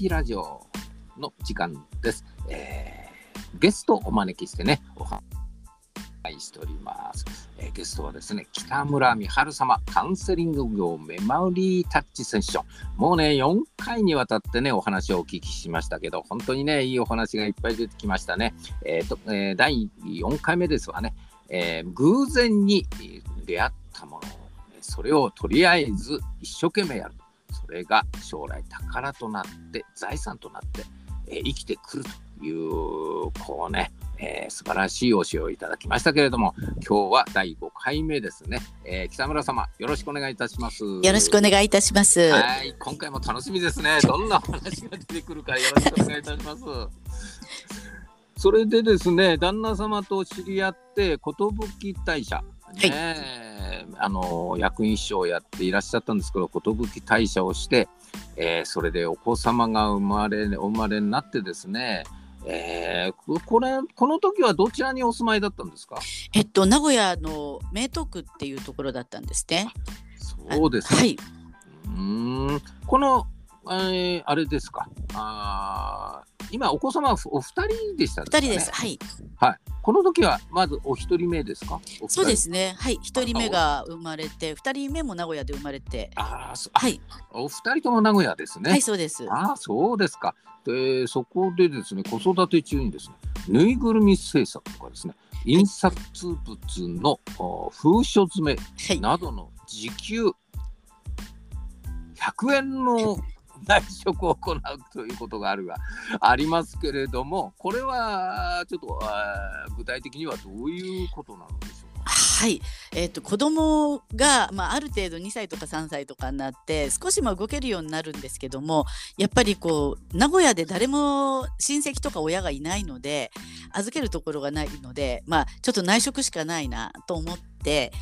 ピラジオの時間です。えーゲストをお招きしてね、お話しております。えーゲストはですね、北村美春様、カウンセリング業メモリータッチセッション。もうね、4回にわたってね、お話をお聞きしましたけど、本当にね、いいお話がいっぱい出てきましたね。えーとえー第4回目ですわね、えー偶然に出会ったもの、それをとりあえず一生懸命やる。それが将来宝となって財産となって、えー生きてくるというこうね、えー素晴らしい教えをいただきましたけれども今日は第5回目ですね、えー北村様よろしくお願いいたします。よよろしくお願いいたします。はい今回も楽しみですね。どんなお話が出てくるかよろしくお願いいたします。それでですね旦那様と知り合って寿大社ね、あの役員秘書をやっていらっしゃったんですけど寿大社をして、えーそれでお子様が生まれお生まれになってですね、えーここれこの時はどちらにお住まいだったんですか？えっと名古屋の名東区っていうところだったんですね。そうですか、はい。うーん。この、えーあれですか。あー今お子様はお二人でした二人です。はい。はいこの時はまずお一人目ですか？そうですね。はい。一人目が生まれて、二人目も名古屋で生まれて。ああはい。お二人とも名古屋ですね、はい、そうです。ああ、そうですか。で、そこでですね、子育て中にですね、ぬいぐるみ制作とかですね、印刷物のお封書詰めはい。などの時給100円の内職を行うということがあるがありますけれども、これはちょっと具体的にはどういうことなのでしょうか？はい、えっと子供がまあある程度2歳とか3歳とかになって少しま動けるようになるんですけどもやっぱりこう名古屋で誰も親戚とか親がいないので預けるところがないのでまあちょっと内職しかないなと思って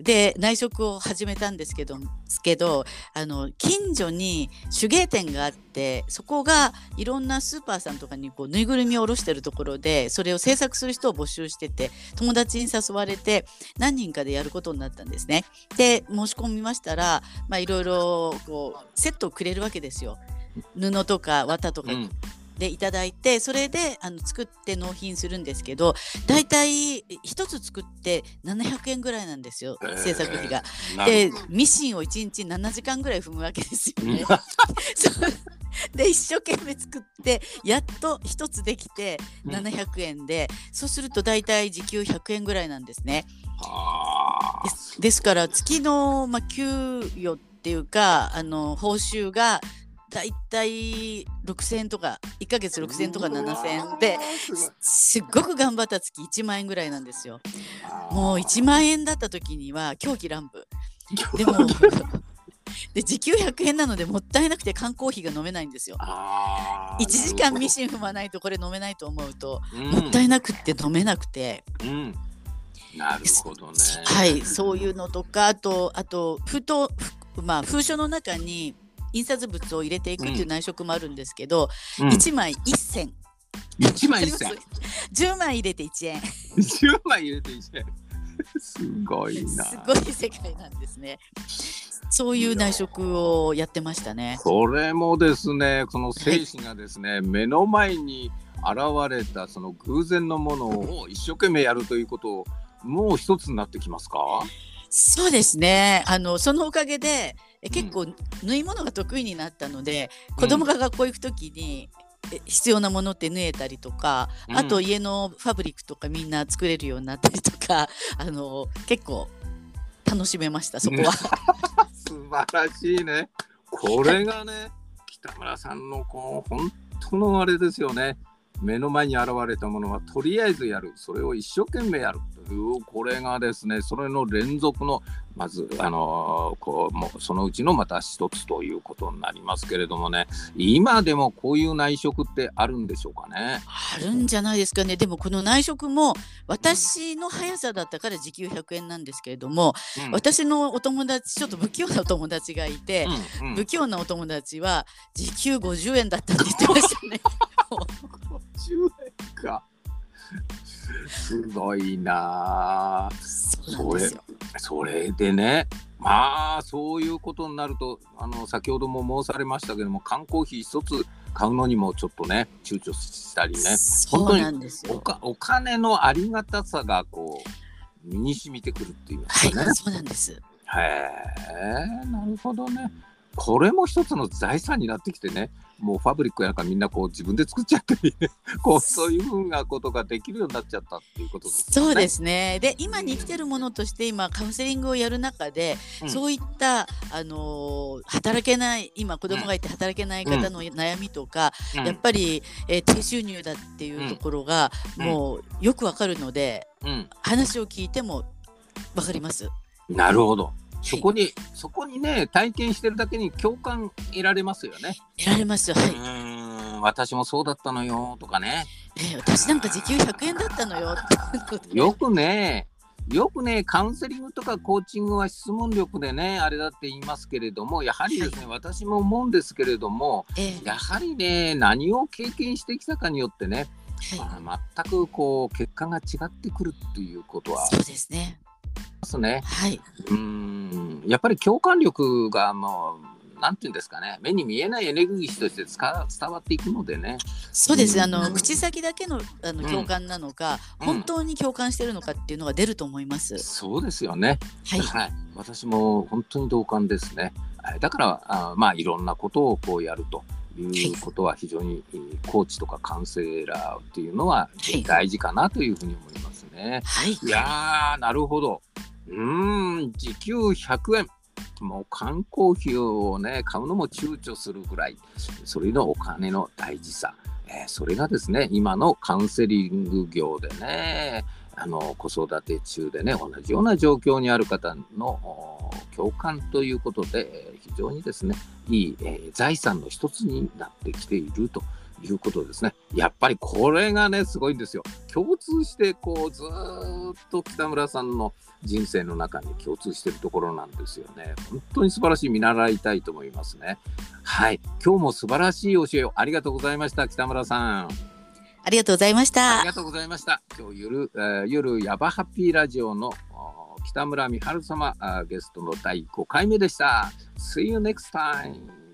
で内職を始めたんですけどすけどあの近所に手芸店があってそこがいろんなスーパーさんとかにこうぬいぐるみを卸してるところでそれを制作する人を募集してて友達に誘われて何人かでやることになったんですね。で申し込みましたらまあいろいろこうセットをくれるわけですよ。布とか綿とか、でいただいてそれであの作って納品するんですけどだいたい1つ作って700円ぐらいなんですよへー。制作費が。でミシンを1日7時間ぐらい踏むわけですようん。ね。で一生懸命作ってやっと1つできてうん。700円で、そうすると大体時給100円ぐらいなんですね。ですですから月の、まあ、給与っていうかあの報酬がだいたい6,000円とか1ヶ月6,000円とか7,000円ですすっごく頑張った月1万円ぐらいなんですよ。もう1万円だった時には狂気乱舞。でも で時給100円なのでもったいなくて缶コーヒーが飲めないんですよ。あー1時間ミなシン踏まないとこれ飲めないと思うと、るほどもったいなくって飲めなくて、うん、なるほどね。はいそういうのとかあとあとふまあ封書の中に印刷物を入れていくっていう内職もあるんですけど、うん、1枚1銭一枚一銭。10 枚入れて1円十枚入れて一円。すごいな。すごい世界なんですね。そういう内職をやってましたね。それもですね、その精神がですね、目の前に現れたその偶然のものを一生懸命やるということをもう一つになってきますか？そうですね。あのそのおかげでえ結構縫い物が得意になったので、子供が学校行くときにえ必要なものって縫えたりとか、うんあと家のファブリックとかみんな作れるようになったりとか、あの結構楽しめましたそこは。素晴らしいね。これがね、北村さんのこう本当のあれですよね。目の前に現れたものはとりあえずやる、それを一生懸命やるこれがですね、それの連続の、まず、あのーこうもうそのうちのまた一つということになりますけれどもね、今でもこういう内職ってあるんでしょうかね？あるんじゃないですかね。でもこの内職も私の速さだったから時給100円なんですけれども、うん私のお友達ちょっと不器用なお友達がいて、うんうん不器用なお友達は時給50円だったって言ってましたね。50円か。すごいなあ。そうなんですよ。それでねまあそういうことになるとあの先ほども申されましたけども缶コーヒー一つ買うのにもちょっとね躊躇したりね。そうなんですよ。お金のありがたさがこう身に染みてくるっていうかね、はい、そうなんです。へえなるほどねこれも一つの財産になってきてねもうファブリックやなんかみんなこう自分で作っちゃったりね こうそういうふうなことができるようになっちゃったっていうことですね。そうですね。で、今に生きてるものとして、今カウンセリングをやる中で、うんそういったあのー働けない、今子供がいて働けない方の悩みとか、うんやっぱり、えー低収入だっていうところが、うんもうよくわかるので、うん話を聞いてもわかります。なるほど。そはいこに、そこにね、体験してるだけに共感得られますよね。得られます。はい。うーん、私もそうだったのよとかね。えー私なんか時給100円だったのよ。よくね、よくね、カウンセリングとかコーチングは質問力でね、あれだって言いますけれども、やはりですね、私も思うんですけれども、えーやはりね、何を経験してきたかによってね、はいまあ全くこう結果が違ってくるっていうことはあそうですね。りますね。はい。うーん。やっぱり共感力がもうなんていうんですかね。目に見えないエネルギーとしてつか伝わっていくのでね。そうです。うん。あの口先だけのあのうん。共感なのか、うん。本当に共感してるのかっていうのが出ると思います。そうですよね。はい。はい。私も本当に同感ですね。はい。だからあまあいろんなことをこうやるということは非常にえーコーチとかカウンセラーっていうのははい。大事かなというふうに思いますね。はい。いやーなるほど。うーん時給100円。もう缶コーヒーをね買うのも躊躇するぐらいそれのお金の大事さ、えーそれがですね今のカウンセリング業でねあの子育て中でね同じような状況にある方のお共感ということでえー非常にですねいい、えー財産の一つになってきているということですね。やっぱりこれがねすごいんですよ。共通してこうずーっと北村さんの人生の中に共通しているところなんですよね。本当に素晴らしい見習いたいと思いますね。はい、今日も素晴らしい教えをありがとうございました北村さん。ありがとうございましたあり。がとうございました。今日ゆる、えー、夜ヤバハッピーラジオのお北村美春様ゲストの第5回目でした。See you next time!